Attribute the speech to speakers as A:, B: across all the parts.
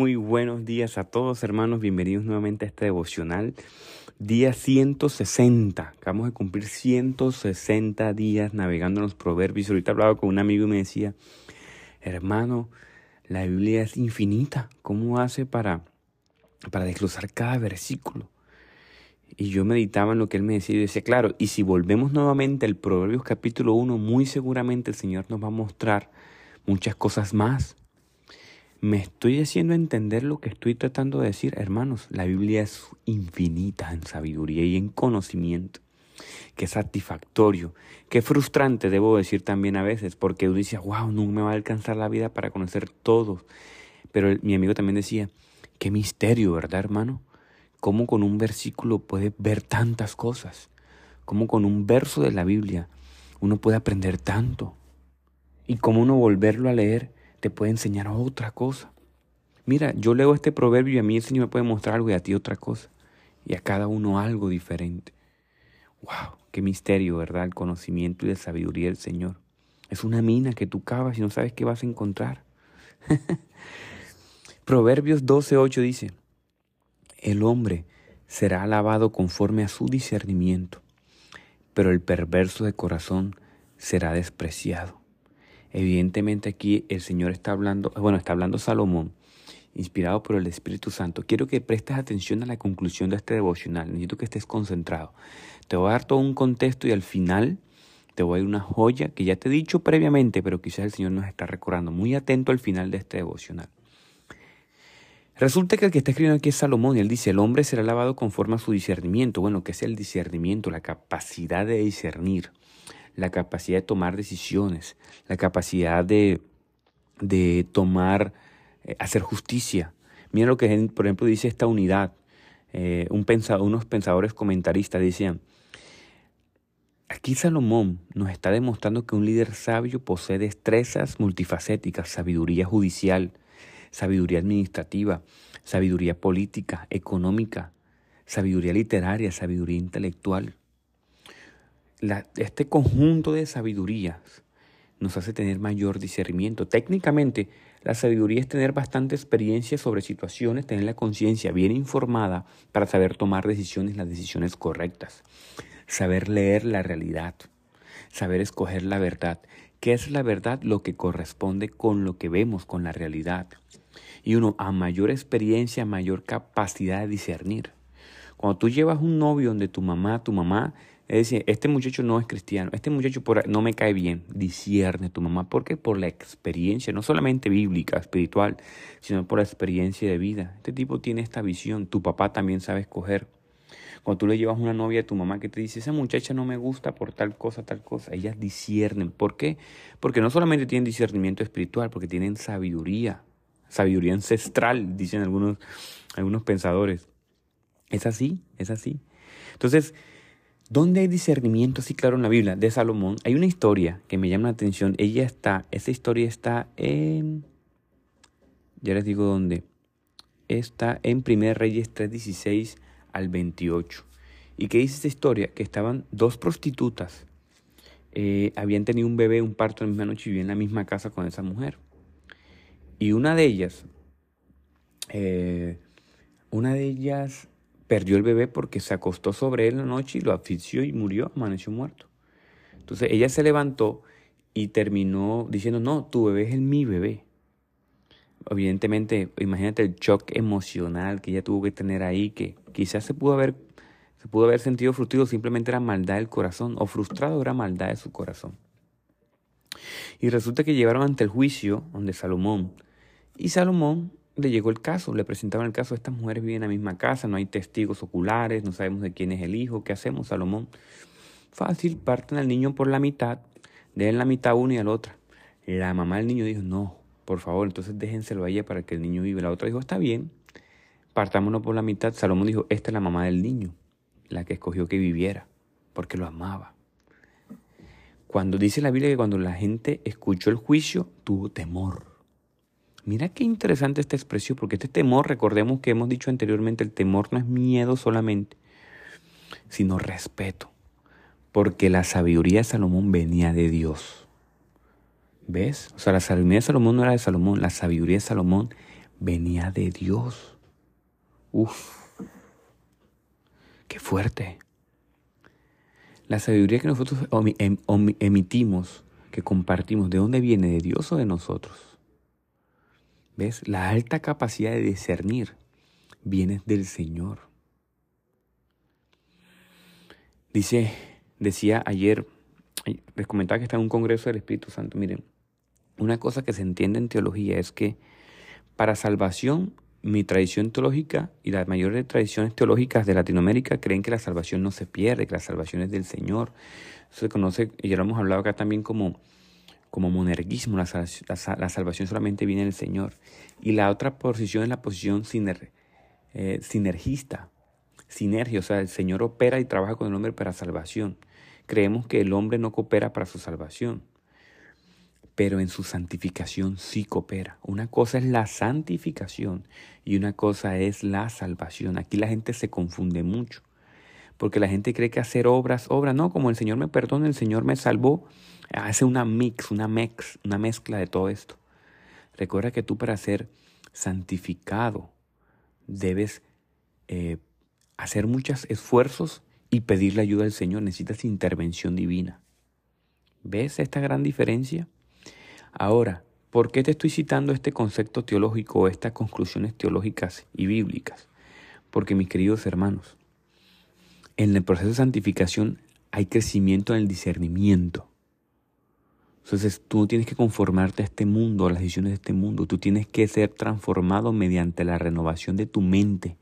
A: Muy buenos días a todos hermanos, bienvenidos nuevamente a este devocional. Día 160, acabamos de cumplir 160 días navegando en los proverbios. Ahorita hablaba con un amigo y me decía, hermano, la Biblia es infinita, ¿cómo hace para, para desglosar cada versículo? Y yo meditaba en lo que él me decía y decía, claro, y si volvemos nuevamente al Proverbios capítulo 1, muy seguramente el Señor nos va a mostrar muchas cosas más me estoy haciendo entender lo que estoy tratando de decir, hermanos. La Biblia es infinita en sabiduría y en conocimiento. Qué satisfactorio, qué frustrante, debo decir también a veces, porque uno dice, wow, no me va a alcanzar la vida para conocer todo. Pero mi amigo también decía, qué misterio, ¿verdad, hermano? Cómo con un versículo puede ver tantas cosas. Cómo con un verso de la Biblia uno puede aprender tanto. Y cómo uno volverlo a leer te puede enseñar otra cosa. Mira, yo leo este proverbio y a mí el Señor me puede mostrar algo y a ti otra cosa. Y a cada uno algo diferente. ¡Wow! Qué misterio, ¿verdad? El conocimiento y la sabiduría del Señor. Es una mina que tú cavas y no sabes qué vas a encontrar. Proverbios 12:8 dice, el hombre será alabado conforme a su discernimiento, pero el perverso de corazón será despreciado. Evidentemente aquí el Señor está hablando, bueno, está hablando Salomón, inspirado por el Espíritu Santo. Quiero que prestes atención a la conclusión de este devocional. Necesito que estés concentrado. Te voy a dar todo un contexto y al final te voy a dar una joya que ya te he dicho previamente, pero quizás el Señor nos está recordando. Muy atento al final de este devocional. Resulta que el que está escribiendo aquí es Salomón y él dice, el hombre será lavado conforme a su discernimiento. Bueno, ¿qué es el discernimiento? La capacidad de discernir la capacidad de tomar decisiones, la capacidad de, de tomar, eh, hacer justicia. Mira lo que, por ejemplo, dice esta unidad. Eh, un unos pensadores comentaristas decían, aquí Salomón nos está demostrando que un líder sabio posee destrezas multifacéticas, sabiduría judicial, sabiduría administrativa, sabiduría política, económica, sabiduría literaria, sabiduría intelectual este conjunto de sabidurías nos hace tener mayor discernimiento. Técnicamente, la sabiduría es tener bastante experiencia sobre situaciones, tener la conciencia bien informada para saber tomar decisiones, las decisiones correctas, saber leer la realidad, saber escoger la verdad. ¿Qué es la verdad? Lo que corresponde con lo que vemos, con la realidad. Y uno, a mayor experiencia, mayor capacidad de discernir. Cuando tú llevas un novio donde tu mamá, tu mamá es decir, este muchacho no es cristiano, este muchacho no me cae bien, discierne tu mamá, porque por la experiencia, no solamente bíblica, espiritual, sino por la experiencia de vida. Este tipo tiene esta visión, tu papá también sabe escoger. Cuando tú le llevas una novia a tu mamá que te dice, esa muchacha no me gusta por tal cosa, tal cosa, ellas disciernen. ¿Por qué? Porque no solamente tienen discernimiento espiritual, porque tienen sabiduría, sabiduría ancestral, dicen algunos, algunos pensadores. Es así, es así. Entonces, ¿Dónde hay discernimiento así claro en la Biblia? De Salomón. Hay una historia que me llama la atención. Ella está, esa historia está en... Ya les digo dónde. Está en 1 Reyes 3.16 al 28. ¿Y qué dice esta historia? Que estaban dos prostitutas. Eh, habían tenido un bebé, un parto en la misma noche y vivían en la misma casa con esa mujer. Y una de ellas, eh, una de ellas perdió el bebé porque se acostó sobre él la noche y lo asfixió y murió, amaneció muerto. Entonces ella se levantó y terminó diciendo, no, tu bebé es el mi bebé. Evidentemente, imagínate el shock emocional que ella tuvo que tener ahí, que quizás se pudo haber, se pudo haber sentido frustrado, simplemente era maldad del corazón, o frustrado era maldad de su corazón. Y resulta que llevaron ante el juicio donde Salomón, y Salomón le llegó el caso, le presentaban el caso, estas mujeres viven en la misma casa, no hay testigos oculares, no sabemos de quién es el hijo, ¿qué hacemos, Salomón? Fácil, parten al niño por la mitad, den la mitad a una y a la otra. La mamá del niño dijo, no, por favor, entonces déjenselo a ella para que el niño vive. La otra dijo, está bien, partámonos por la mitad. Salomón dijo, esta es la mamá del niño, la que escogió que viviera, porque lo amaba. Cuando dice la Biblia que cuando la gente escuchó el juicio, tuvo temor. Mira qué interesante esta expresión, porque este temor, recordemos que hemos dicho anteriormente, el temor no es miedo solamente, sino respeto, porque la sabiduría de Salomón venía de Dios. ¿Ves? O sea, la sabiduría de Salomón no era de Salomón, la sabiduría de Salomón venía de Dios. Uf, qué fuerte. La sabiduría que nosotros em, emitimos, que compartimos, ¿de dónde viene? ¿De Dios o de nosotros? ¿Ves? La alta capacidad de discernir viene del Señor. Dice, decía ayer, les comentaba que está en un congreso del Espíritu Santo. Miren, una cosa que se entiende en teología es que para salvación, mi tradición teológica y las mayores tradiciones teológicas de Latinoamérica creen que la salvación no se pierde, que la salvación es del Señor. Eso se conoce, y ya lo hemos hablado acá también como, como monerguismo, la, salvación solamente viene del Señor. Y la otra posición es la posición eh, sinergista, sinergia, o sea, el Señor opera y trabaja con el hombre para salvación. Creemos que el hombre no coopera para su salvación, pero en su santificación sí coopera. Una cosa es la santificación y una cosa es la salvación. Aquí la gente se confunde mucho, porque la gente cree que hacer obras, obras, no, como el Señor me perdona, el Señor me salvó, hace una mix, una una mezcla de todo esto. Recuerda que tú para ser santificado debes eh, hacer muchos esfuerzos y pedir la ayuda del Señor. Necesitas intervención divina. ¿Ves esta gran diferencia? Ahora, ¿por qué te estoy citando este concepto teológico estas conclusiones teológicas y bíblicas? Porque mis queridos hermanos, en el proceso de santificación hay crecimiento en el discernimiento. Entonces tú no tienes que conformarte a este mundo, a las decisiones de este mundo. Tú tienes que ser transformado mediante la renovación de tu mente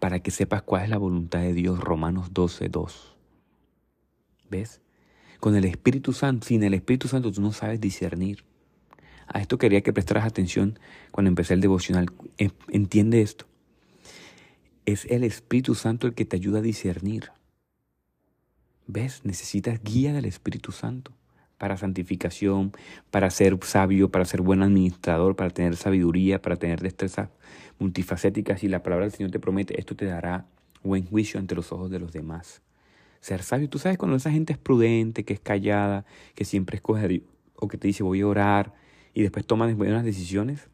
A: para que sepas cuál es la voluntad de Dios, Romanos 12, 2. ¿Ves? Con el Espíritu Santo, sin el Espíritu Santo tú no sabes discernir. A esto quería que prestaras atención cuando empecé el devocional. Entiende esto. Es el Espíritu Santo el que te ayuda a discernir. ¿Ves? Necesitas guía del Espíritu Santo para santificación, para ser sabio, para ser buen administrador, para tener sabiduría, para tener destrezas multifacéticas. Y la palabra del Señor te promete, esto te dará buen juicio ante los ojos de los demás. Ser sabio, tú sabes cuando esa gente es prudente, que es callada, que siempre escoge a Dios, o que te dice voy a orar y después toma buenas decisiones.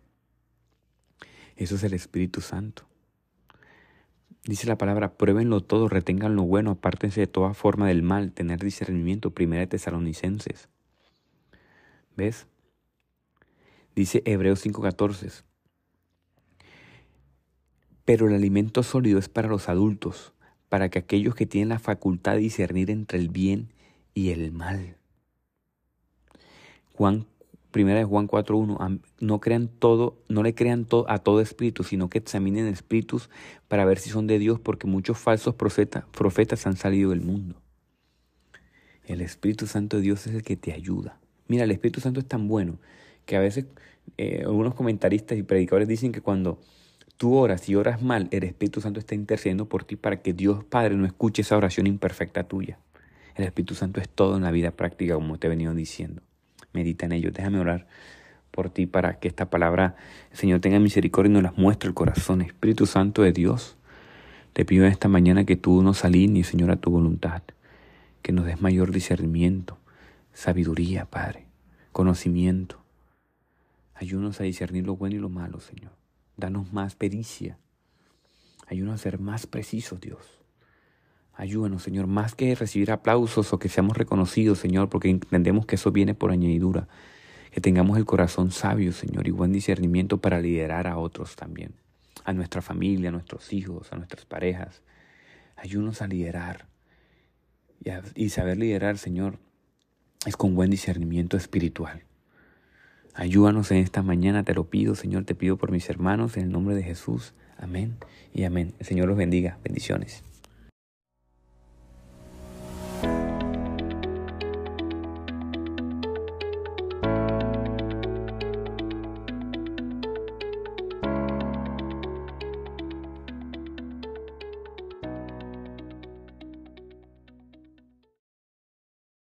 A: Eso es el Espíritu Santo. Dice la palabra, pruébenlo todo, retengan lo bueno, apártense de toda forma del mal, tener discernimiento. Primera de Tesalonicenses. ¿Ves? Dice Hebreos 5:14. Pero el alimento sólido es para los adultos, para que aquellos que tienen la facultad de discernir entre el bien y el mal. Juan Primera de Juan 4.1, no crean todo, no le crean todo, a todo espíritu, sino que examinen espíritus para ver si son de Dios, porque muchos falsos profetas, profetas han salido del mundo. El Espíritu Santo de Dios es el que te ayuda. Mira, el Espíritu Santo es tan bueno que a veces eh, algunos comentaristas y predicadores dicen que cuando tú oras y oras mal, el Espíritu Santo está intercediendo por ti para que Dios Padre no escuche esa oración imperfecta tuya. El Espíritu Santo es todo en la vida práctica, como te he venido diciendo. Medita en ello. Déjame orar por ti para que esta palabra, el Señor, tenga misericordia y nos las muestre el corazón. Espíritu Santo de Dios, te pido en esta mañana que tú nos alinees, Señor, a tu voluntad, que nos des mayor discernimiento, sabiduría, Padre, conocimiento. Ayúdanos a discernir lo bueno y lo malo, Señor. Danos más pericia. Ayúdanos a ser más precisos, Dios. Ayúdanos, Señor, más que recibir aplausos o que seamos reconocidos, Señor, porque entendemos que eso viene por añadidura. Que tengamos el corazón sabio, Señor, y buen discernimiento para liderar a otros también. A nuestra familia, a nuestros hijos, a nuestras parejas. Ayúdanos a liderar. Y, y saber liderar, Señor, es con buen discernimiento espiritual. Ayúdanos en esta mañana, te lo pido, Señor, te pido por mis hermanos, en el nombre de Jesús. Amén y amén. El Señor los bendiga. Bendiciones.